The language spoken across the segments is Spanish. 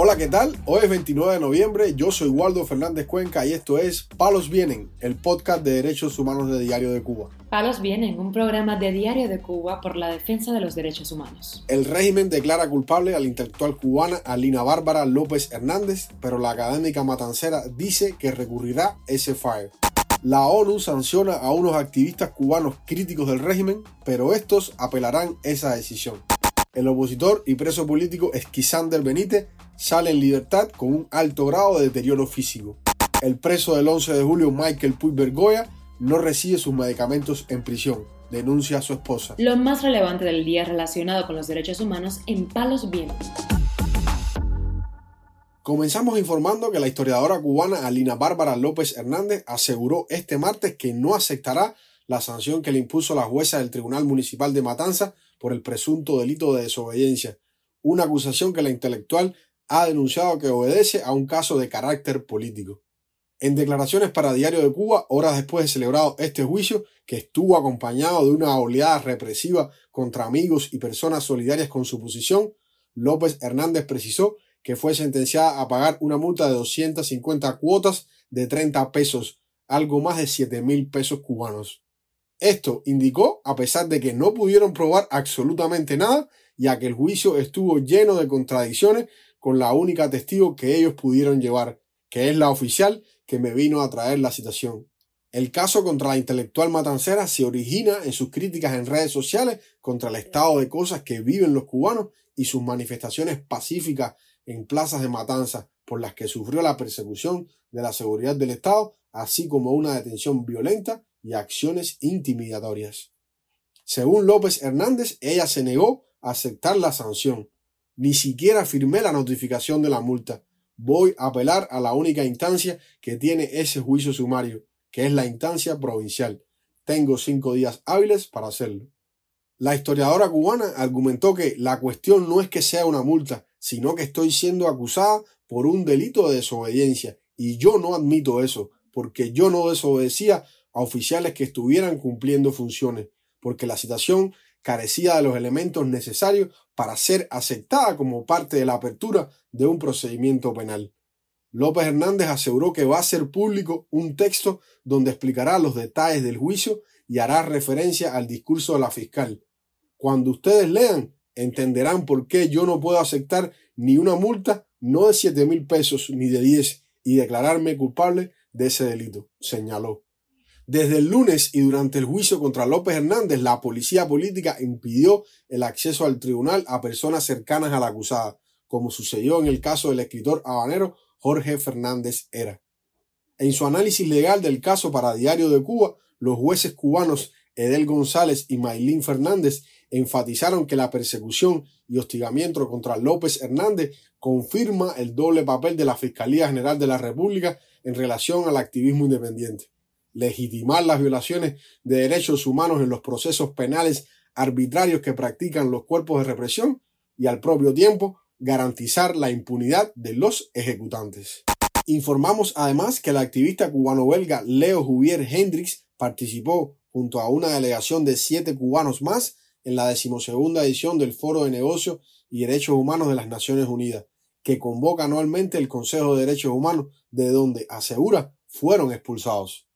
Hola, ¿qué tal? Hoy es 29 de noviembre, yo soy Waldo Fernández Cuenca y esto es Palos Vienen, el podcast de derechos humanos de Diario de Cuba. Palos Vienen, un programa de Diario de Cuba por la defensa de los derechos humanos. El régimen declara culpable a la intelectual cubana Alina Bárbara López Hernández, pero la académica matancera dice que recurrirá ese fire. La ONU sanciona a unos activistas cubanos críticos del régimen, pero estos apelarán esa decisión. El opositor y preso político Esquisander Benítez sale en libertad con un alto grado de deterioro físico. El preso del 11 de julio, Michael Puig Bergoya, no recibe sus medicamentos en prisión, denuncia a su esposa. Lo más relevante del día relacionado con los derechos humanos en Palos Vientos. Comenzamos informando que la historiadora cubana Alina Bárbara López Hernández aseguró este martes que no aceptará la sanción que le impuso la jueza del Tribunal Municipal de Matanza por el presunto delito de desobediencia, una acusación que la intelectual ha denunciado que obedece a un caso de carácter político. En declaraciones para Diario de Cuba, horas después de celebrado este juicio, que estuvo acompañado de una oleada represiva contra amigos y personas solidarias con su posición, López Hernández precisó que fue sentenciada a pagar una multa de 250 cuotas de 30 pesos, algo más de 7 mil pesos cubanos. Esto indicó a pesar de que no pudieron probar absolutamente nada, ya que el juicio estuvo lleno de contradicciones con la única testigo que ellos pudieron llevar, que es la oficial que me vino a traer la citación. El caso contra la intelectual matancera se origina en sus críticas en redes sociales contra el estado de cosas que viven los cubanos y sus manifestaciones pacíficas en plazas de matanza por las que sufrió la persecución de la seguridad del Estado, así como una detención violenta y acciones intimidatorias. Según López Hernández, ella se negó a aceptar la sanción, ni siquiera firmé la notificación de la multa. Voy a apelar a la única instancia que tiene ese juicio sumario, que es la instancia provincial. Tengo cinco días hábiles para hacerlo. La historiadora cubana argumentó que la cuestión no es que sea una multa, sino que estoy siendo acusada por un delito de desobediencia, y yo no admito eso, porque yo no desobedecía a oficiales que estuvieran cumpliendo funciones, porque la citación carecía de los elementos necesarios para ser aceptada como parte de la apertura de un procedimiento penal. López Hernández aseguró que va a ser público un texto donde explicará los detalles del juicio y hará referencia al discurso de la fiscal. Cuando ustedes lean, entenderán por qué yo no puedo aceptar ni una multa, no de siete mil pesos ni de diez, y declararme culpable de ese delito, señaló. Desde el lunes y durante el juicio contra López Hernández, la policía política impidió el acceso al tribunal a personas cercanas a la acusada, como sucedió en el caso del escritor habanero Jorge Fernández Era. En su análisis legal del caso para Diario de Cuba, los jueces cubanos Edel González y Maylín Fernández enfatizaron que la persecución y hostigamiento contra López Hernández confirma el doble papel de la Fiscalía General de la República en relación al activismo independiente legitimar las violaciones de derechos humanos en los procesos penales arbitrarios que practican los cuerpos de represión y al propio tiempo garantizar la impunidad de los ejecutantes. Informamos además que el activista cubano-belga Leo Juvier Hendrix participó junto a una delegación de siete cubanos más en la decimosegunda edición del Foro de Negocios y Derechos Humanos de las Naciones Unidas, que convoca anualmente el Consejo de Derechos Humanos, de donde asegura fueron expulsados.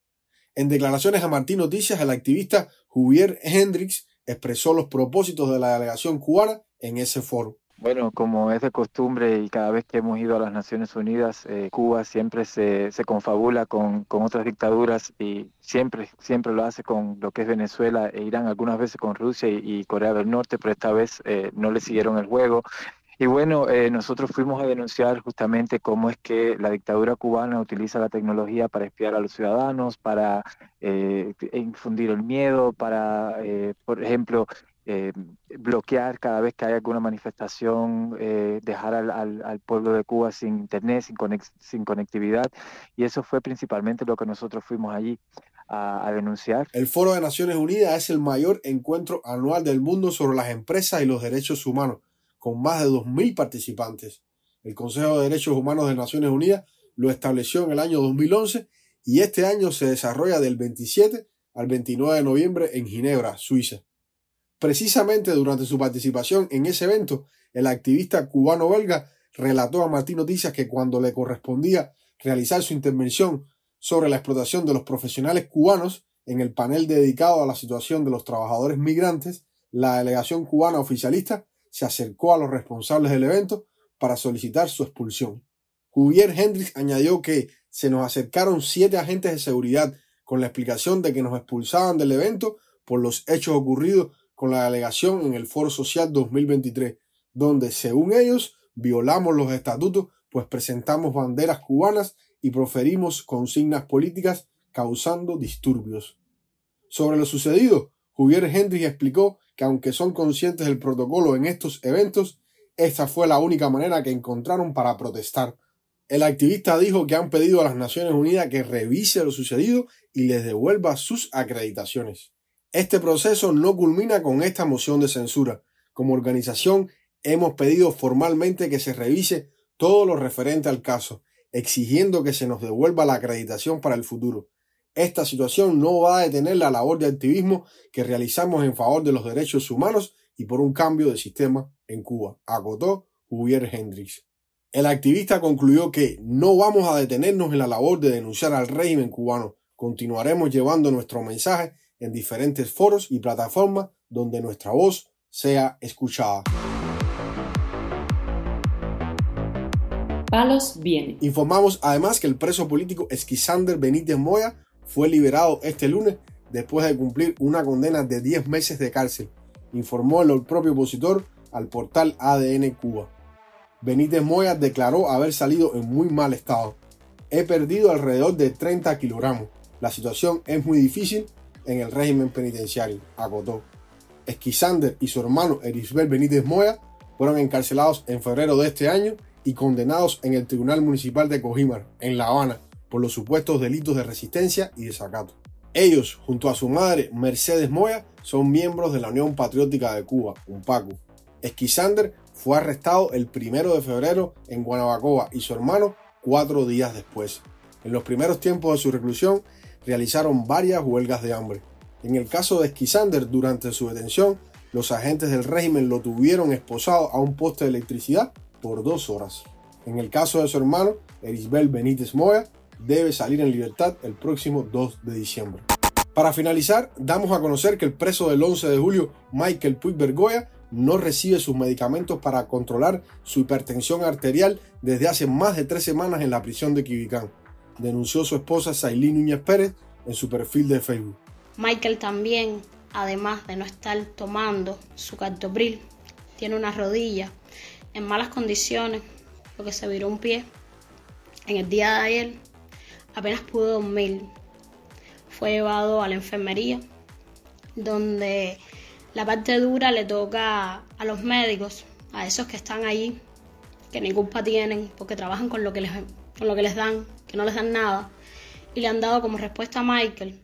En declaraciones a Martín Noticias, el activista Juvier Hendrix expresó los propósitos de la delegación cubana en ese foro. Bueno, como es de costumbre y cada vez que hemos ido a las Naciones Unidas, eh, Cuba siempre se, se confabula con, con, otras dictaduras y siempre, siempre lo hace con lo que es Venezuela e Irán, algunas veces con Rusia y, Corea del Norte, pero esta vez eh, no le siguieron el juego y bueno, eh, nosotros fuimos a denunciar justamente cómo es que la dictadura cubana utiliza la tecnología para espiar a los ciudadanos, para eh, infundir el miedo, para, eh, por ejemplo, bloquear cada vez que hay alguna manifestación, dejar al, al, pueblo de Cuba sin internet, sin, sin conectividad. Y eso fue principalmente lo que nosotros fuimos allí. A, denunciar. El Foro de Naciones Unidas es el mayor encuentro anual del mundo sobre las empresas y los derechos humanos con más de 2.000 participantes. El Consejo de Derechos Humanos de Naciones Unidas lo estableció en el año 2011 y este año se desarrolla del 27 al 29 de noviembre en Ginebra, Suiza. Precisamente durante su participación en ese evento, el activista cubano-belga relató a Martín Noticias que cuando le correspondía realizar su intervención sobre la explotación de los profesionales cubanos en el panel dedicado a la situación de los trabajadores migrantes, la delegación cubana oficialista se acercó a los responsables del evento para solicitar su expulsión. Javier Hendrix añadió que se nos acercaron siete agentes de seguridad con la explicación de que nos expulsaban del evento por los hechos ocurridos con la delegación en el Foro Social 2023, donde, según ellos, violamos los estatutos, pues presentamos banderas cubanas y proferimos consignas políticas causando disturbios. Sobre lo sucedido, Javier Hendrix explicó que aunque son conscientes del protocolo en estos eventos, esta fue la única manera que encontraron para protestar. El activista dijo que han pedido a las Naciones Unidas que revise lo sucedido y les devuelva sus acreditaciones. Este proceso no culmina con esta moción de censura. Como organización hemos pedido formalmente que se revise todo lo referente al caso, exigiendo que se nos devuelva la acreditación para el futuro. Esta situación no va a detener la labor de activismo que realizamos en favor de los derechos humanos y por un cambio de sistema en Cuba, acotó Javier Hendrix. El activista concluyó que no vamos a detenernos en la labor de denunciar al régimen cubano. Continuaremos llevando nuestro mensaje en diferentes foros y plataformas donde nuestra voz sea escuchada. Palos viene. Informamos además que el preso político Esquisander Benítez Moya fue liberado este lunes después de cumplir una condena de 10 meses de cárcel, informó el propio opositor al portal ADN Cuba. Benítez Moya declaró haber salido en muy mal estado. He perdido alrededor de 30 kilogramos. La situación es muy difícil en el régimen penitenciario, acotó. Esquisander y su hermano Erisbel Benítez Moya fueron encarcelados en febrero de este año y condenados en el Tribunal Municipal de Cojimar, en La Habana, por los supuestos delitos de resistencia y desacato. Ellos, junto a su madre Mercedes Moya, son miembros de la Unión Patriótica de Cuba, UNPACU. Esquisander fue arrestado el primero de febrero en Guanabacoa y su hermano cuatro días después. En los primeros tiempos de su reclusión realizaron varias huelgas de hambre. En el caso de Esquisander, durante su detención, los agentes del régimen lo tuvieron esposado a un poste de electricidad por dos horas. En el caso de su hermano, Erisbel Benítez Moya, debe salir en libertad el próximo 2 de diciembre. Para finalizar, damos a conocer que el preso del 11 de julio, Michael Puig Bergoya, no recibe sus medicamentos para controlar su hipertensión arterial desde hace más de tres semanas en la prisión de Quibicán, denunció su esposa Sailín Núñez Pérez en su perfil de Facebook. Michael también, además de no estar tomando su cartopril, tiene una rodilla en malas condiciones porque se viró un pie. En el día de ayer apenas pudo dormir. Fue llevado a la enfermería, donde la parte dura le toca a los médicos, a esos que están allí, que ni culpa tienen, porque trabajan con lo que les, con lo que les dan, que no les dan nada. Y le han dado como respuesta a Michael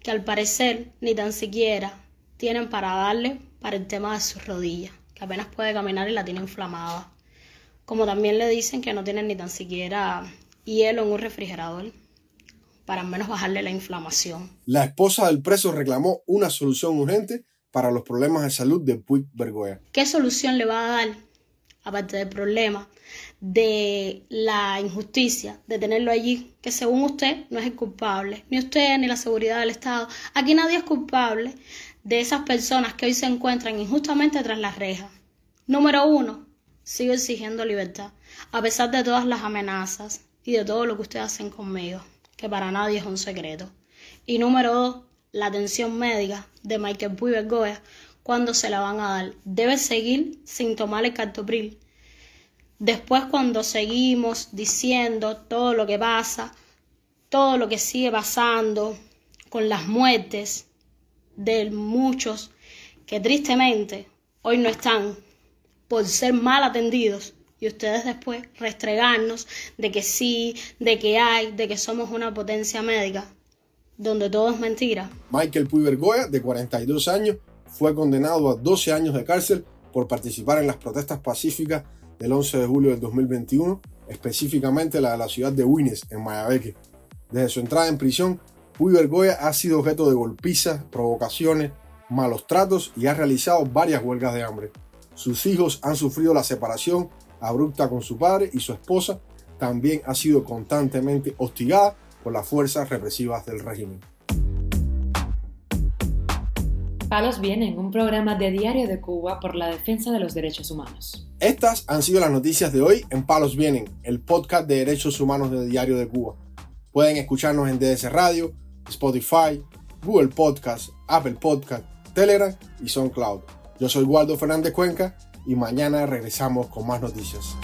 que al parecer ni tan siquiera tienen para darle para el tema de sus rodillas que apenas puede caminar y la tiene inflamada. Como también le dicen que no tienen ni tan siquiera hielo en un refrigerador para al menos bajarle la inflamación. La esposa del preso reclamó una solución urgente para los problemas de salud de Puig Bergoya. ¿Qué solución le va a dar, aparte del problema de la injusticia de tenerlo allí, que según usted no es el culpable, ni usted ni la seguridad del Estado, aquí nadie es culpable de esas personas que hoy se encuentran injustamente tras las rejas. Número uno, sigo exigiendo libertad, a pesar de todas las amenazas y de todo lo que ustedes hacen conmigo, que para nadie es un secreto. Y número dos, la atención médica de Michael Puy Bergoya, cuando se la van a dar. Debe seguir sin tomar el cartopril. Después, cuando seguimos diciendo todo lo que pasa, todo lo que sigue pasando con las muertes, de muchos que tristemente hoy no están por ser mal atendidos y ustedes después restregarnos de que sí, de que hay, de que somos una potencia médica, donde todo es mentira. Michael Puy Bergoya, de 42 años, fue condenado a 12 años de cárcel por participar en las protestas pacíficas del 11 de julio del 2021, específicamente la de la ciudad de Wines, en Mayabeque. Desde su entrada en prisión, Puy Bergoya ha sido objeto de golpizas, provocaciones, malos tratos y ha realizado varias huelgas de hambre. Sus hijos han sufrido la separación abrupta con su padre y su esposa, también ha sido constantemente hostigada por las fuerzas represivas del régimen. Palos Vienen, un programa de Diario de Cuba por la defensa de los derechos humanos. Estas han sido las noticias de hoy en Palos Vienen, el podcast de derechos humanos de Diario de Cuba. Pueden escucharnos en DS Radio, Spotify, Google Podcast, Apple Podcast, Telegram y SoundCloud. Yo soy Waldo Fernández Cuenca y mañana regresamos con más noticias.